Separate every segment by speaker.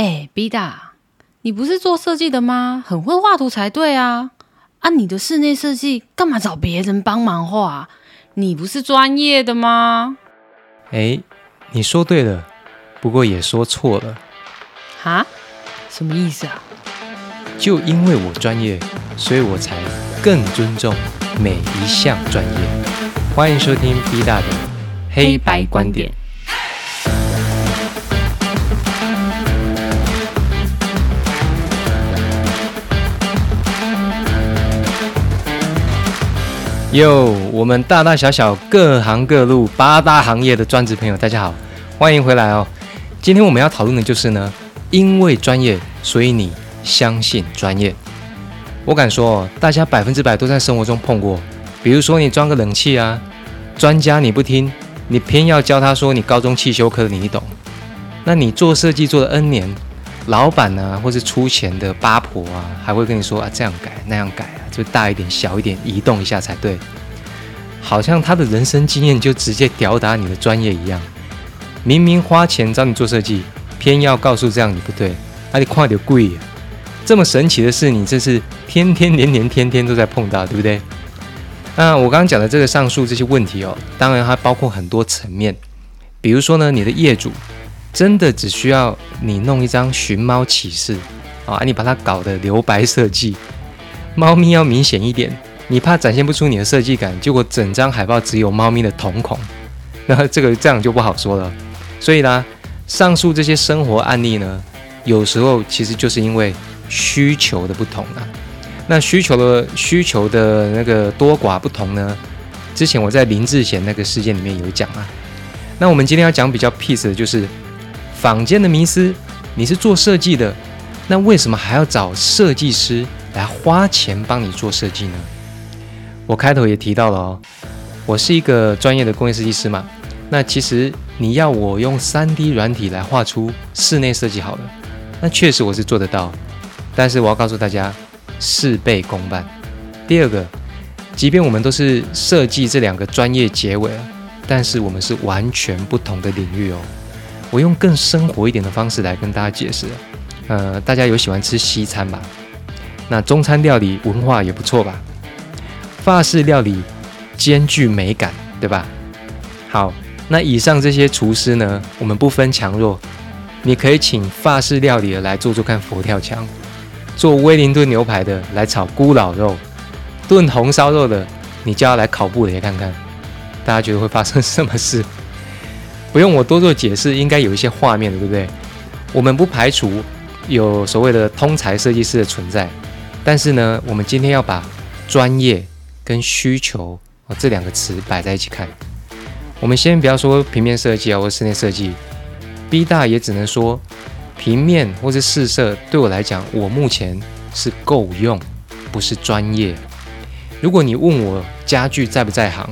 Speaker 1: 哎，B 大，你不是做设计的吗？很会画图才对啊！啊，你的室内设计干嘛找别人帮忙画？你不是专业的吗？
Speaker 2: 哎，你说对了，不过也说错了。
Speaker 1: 哈？什么意思啊？
Speaker 2: 就因为我专业，所以我才更尊重每一项专业。欢迎收听 B 大的黑白观点。哟，我们大大小小各行各路八大行业的专职朋友，大家好，欢迎回来哦。今天我们要讨论的就是呢，因为专业，所以你相信专业。我敢说，大家百分之百都在生活中碰过。比如说，你装个冷气啊，专家你不听，你偏要教他说你高中汽修科你懂。那你做设计做了 N 年，老板呢，或是出钱的八婆啊，还会跟你说啊，这样改那样改啊。就大一点、小一点，移动一下才对。好像他的人生经验就直接吊打你的专业一样。明明花钱找你做设计，偏要告诉这样你不对，那你快点贵。这么神奇的事，你这是天天、年年、天天都在碰到，对不对？那我刚刚讲的这个上述这些问题哦，当然它包括很多层面。比如说呢，你的业主真的只需要你弄一张寻猫启事啊，你把它搞得留白设计。猫咪要明显一点，你怕展现不出你的设计感，结果整张海报只有猫咪的瞳孔，那这个这样就不好说了。所以呢，上述这些生活案例呢，有时候其实就是因为需求的不同啊。那需求的需求的那个多寡不同呢，之前我在林志贤那个事件里面有讲啊。那我们今天要讲比较 peace 的就是坊间的迷思，你是做设计的，那为什么还要找设计师？来花钱帮你做设计呢？我开头也提到了哦，我是一个专业的工业设计师嘛。那其实你要我用 3D 软体来画出室内设计好了，那确实我是做得到。但是我要告诉大家，事倍功半。第二个，即便我们都是设计这两个专业结尾了，但是我们是完全不同的领域哦。我用更生活一点的方式来跟大家解释。呃，大家有喜欢吃西餐吧？那中餐料理文化也不错吧？法式料理兼具美感，对吧？好，那以上这些厨师呢，我们不分强弱，你可以请法式料理的来做做看佛跳墙，做威灵顿牛排的来炒咕老肉，炖红烧肉的你就要来烤布雷看看，大家觉得会发生什么事？不用我多做解释，应该有一些画面的，对不对？我们不排除有所谓的通才设计师的存在。但是呢，我们今天要把专业跟需求哦这两个词摆在一起看。我们先不要说平面设计啊或室内设计，B 大也只能说平面或是试色对我来讲，我目前是够用，不是专业。如果你问我家具在不在行，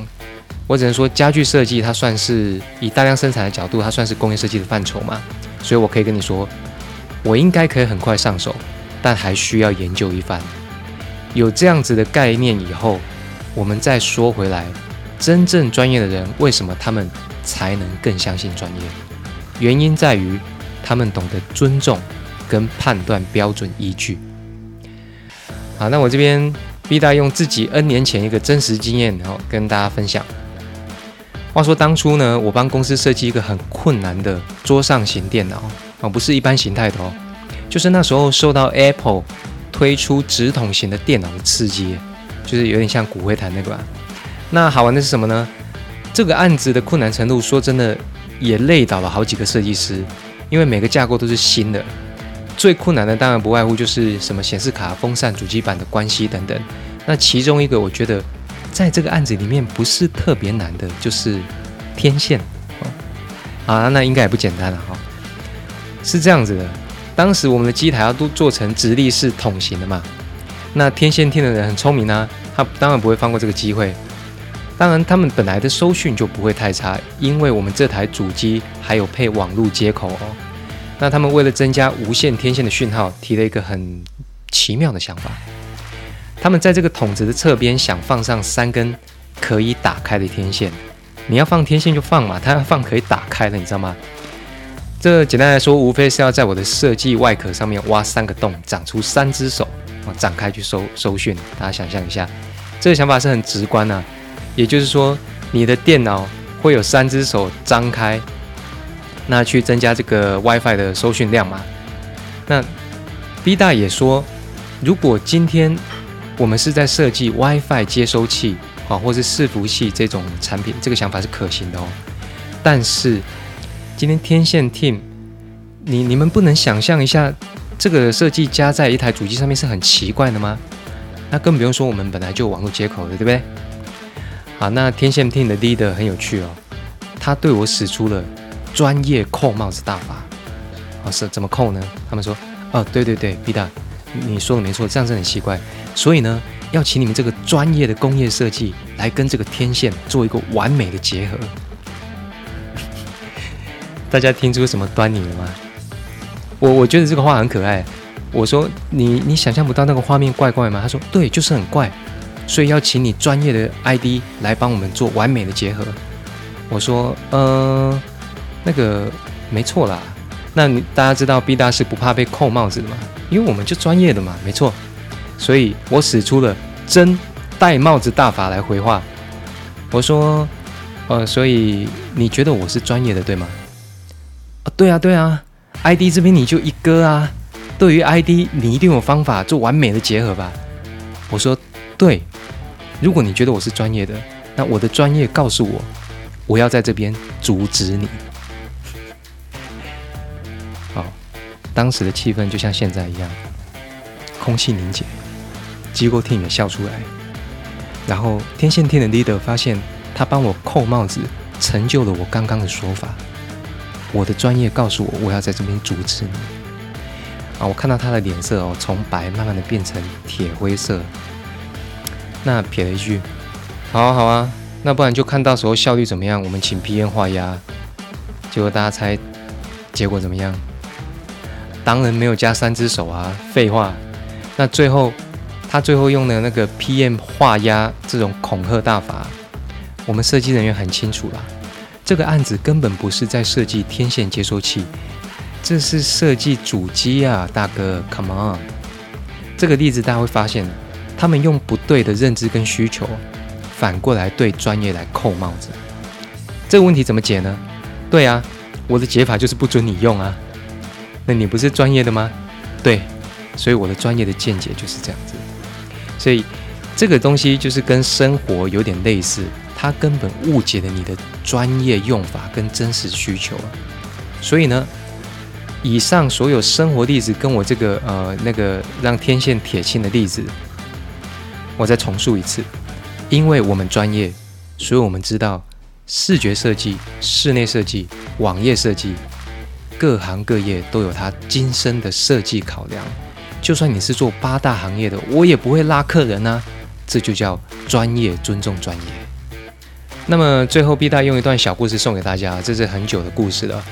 Speaker 2: 我只能说家具设计它算是以大量生产的角度，它算是工业设计的范畴嘛，所以我可以跟你说，我应该可以很快上手。但还需要研究一番。有这样子的概念以后，我们再说回来，真正专业的人为什么他们才能更相信专业？原因在于他们懂得尊重跟判断标准依据。好，那我这边 B 大用自己 N 年前一个真实经验，然后跟大家分享。话说当初呢，我帮公司设计一个很困难的桌上型电脑啊，不是一般形态的哦。就是那时候受到 Apple 推出直筒型的电脑的刺激，就是有点像骨灰坛那个吧。那好玩的是什么呢？这个案子的困难程度，说真的也累倒了好几个设计师，因为每个架构都是新的。最困难的当然不外乎就是什么显示卡、风扇、主机板的关系等等。那其中一个我觉得在这个案子里面不是特别难的，就是天线。啊，那应该也不简单了哈。是这样子的。当时我们的机台要都做成直立式筒型的嘛，那天线听的人很聪明啊，他当然不会放过这个机会。当然，他们本来的收讯就不会太差，因为我们这台主机还有配网路接口哦。那他们为了增加无线天线的讯号，提了一个很奇妙的想法。他们在这个筒子的侧边想放上三根可以打开的天线。你要放天线就放嘛，他要放可以打开的，你知道吗？这简单来说，无非是要在我的设计外壳上面挖三个洞，长出三只手，啊，展开去收收讯。大家想象一下，这个想法是很直观的。也就是说，你的电脑会有三只手张开，那去增加这个 WiFi 的收讯量嘛？那 B 大也说，如果今天我们是在设计 WiFi 接收器啊，或是伺服器这种产品，这个想法是可行的哦。但是今天天线 Team，你你们不能想象一下，这个设计加在一台主机上面是很奇怪的吗？那更不用说我们本来就有网络接口的，对不对？好，那天线 Team 的 leader 很有趣哦，他对我使出了专业扣帽子大法。哦，是怎么扣呢？他们说，哦，对对对，B 大，你说的没错，这样子很奇怪。所以呢，要请你们这个专业的工业设计来跟这个天线做一个完美的结合。大家听出什么端倪了吗？我我觉得这个话很可爱。我说你你想象不到那个画面怪怪吗？他说对，就是很怪，所以要请你专业的 ID 来帮我们做完美的结合。我说呃，那个没错啦。那你大家知道 B 大是不怕被扣帽子的吗？因为我们就专业的嘛，没错。所以我使出了真戴帽子大法来回话。我说呃，所以你觉得我是专业的对吗？啊对啊，对啊，ID 这边你就一哥啊。对于 ID，你一定有方法做完美的结合吧？我说对。如果你觉得我是专业的，那我的专业告诉我，我要在这边阻止你。好，当时的气氛就像现在一样，空气凝结，机构 team 也笑出来。然后天线天的 leader 发现，他帮我扣帽子，成就了我刚刚的说法。我的专业告诉我，我要在这边阻止你啊！我看到他的脸色哦，从白慢慢的变成铁灰色。那撇了一句：“好啊，好啊，那不然就看到时候效率怎么样，我们请 PM 画押。”结果大家猜结果怎么样？当然没有加三只手啊，废话。那最后他最后用的那个 PM 画押这种恐吓大法，我们设计人员很清楚了。这个案子根本不是在设计天线接收器，这是设计主机啊，大哥，Come on！这个例子大家会发现，他们用不对的认知跟需求，反过来对专业来扣帽子。这个问题怎么解呢？对啊，我的解法就是不准你用啊。那你不是专业的吗？对，所以我的专业的见解就是这样子。所以这个东西就是跟生活有点类似。他根本误解了你的专业用法跟真实需求啊！所以呢，以上所有生活例子跟我这个呃那个让天线铁青的例子，我再重述一次。因为我们专业，所以我们知道视觉设计、室内设计、网页设计，各行各业都有它精深的设计考量。就算你是做八大行业的，我也不会拉客人啊！这就叫专业，尊重专业。那么最后，B 大用一段小故事送给大家，这是很久的故事了。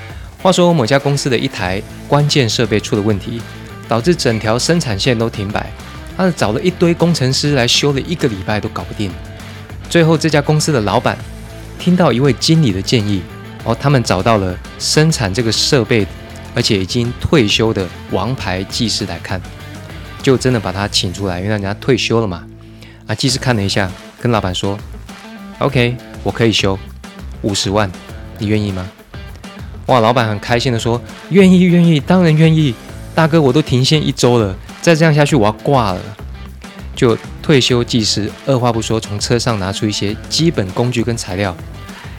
Speaker 2: 话说某家公司的一台关键设备出了问题，导致整条生产线都停摆。他找了一堆工程师来修了一个礼拜都搞不定。最后这家公司的老板听到一位经理的建议，哦，他们找到了生产这个设备而且已经退休的王牌技师来看，就真的把他请出来，因为人家退休了嘛。啊，技师看了一下，跟老板说：“OK。”我可以修五十万，你愿意吗？哇，老板很开心的说：“愿意，愿意，当然愿意。”大哥，我都停线一周了，再这样下去我要挂了。就退休技师二话不说，从车上拿出一些基本工具跟材料。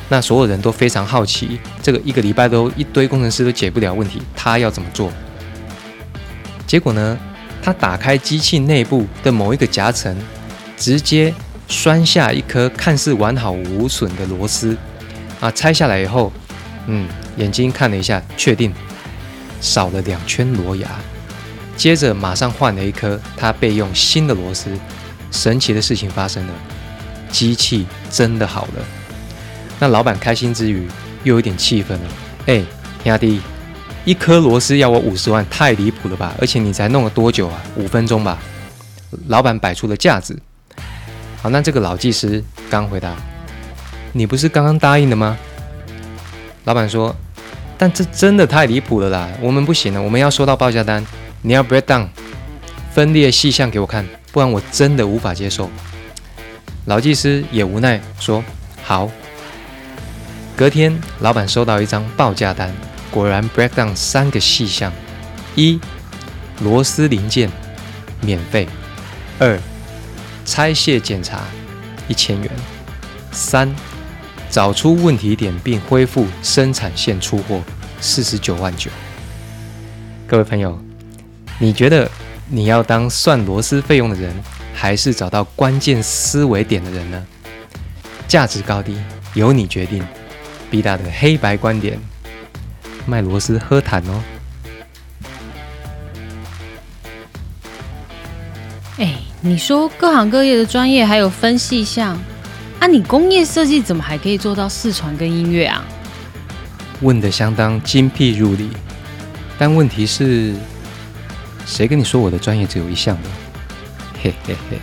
Speaker 2: 那所有人都非常好奇，这个一个礼拜都一堆工程师都解不了问题，他要怎么做？结果呢，他打开机器内部的某一个夹层，直接。拴下一颗看似完好无损的螺丝，啊，拆下来以后，嗯，眼睛看了一下，确定少了两圈螺牙，接着马上换了一颗他备用新的螺丝。神奇的事情发生了，机器真的好了。那老板开心之余，又有点气愤了。哎，兄弟，一颗螺丝要我五十万，太离谱了吧？而且你才弄了多久啊？五分钟吧。老板摆出了架子。好，那这个老技师刚回答：“你不是刚刚答应的吗？”老板说：“但这真的太离谱了啦！我们不行了，我们要收到报价单，你要 break down 分列细项给我看，不然我真的无法接受。老技师也无奈说：“好。”隔天，老板收到一张报价单，果然 break down 三个细项：一、螺丝零件免费；二、拆卸检查一千元；三、找出问题点并恢复生产线出货四十九万九。各位朋友，你觉得你要当算螺丝费用的人？还是找到关键思维点的人呢？价值高低由你决定。B 大的黑白观点，卖螺丝喝谈哦。
Speaker 1: 哎，你说各行各业的专业还有分细项，啊，你工业设计怎么还可以做到视传跟音乐啊？
Speaker 2: 问的相当精辟入理，但问题是，谁跟你说我的专业只有一项的？嘿嘿嘿。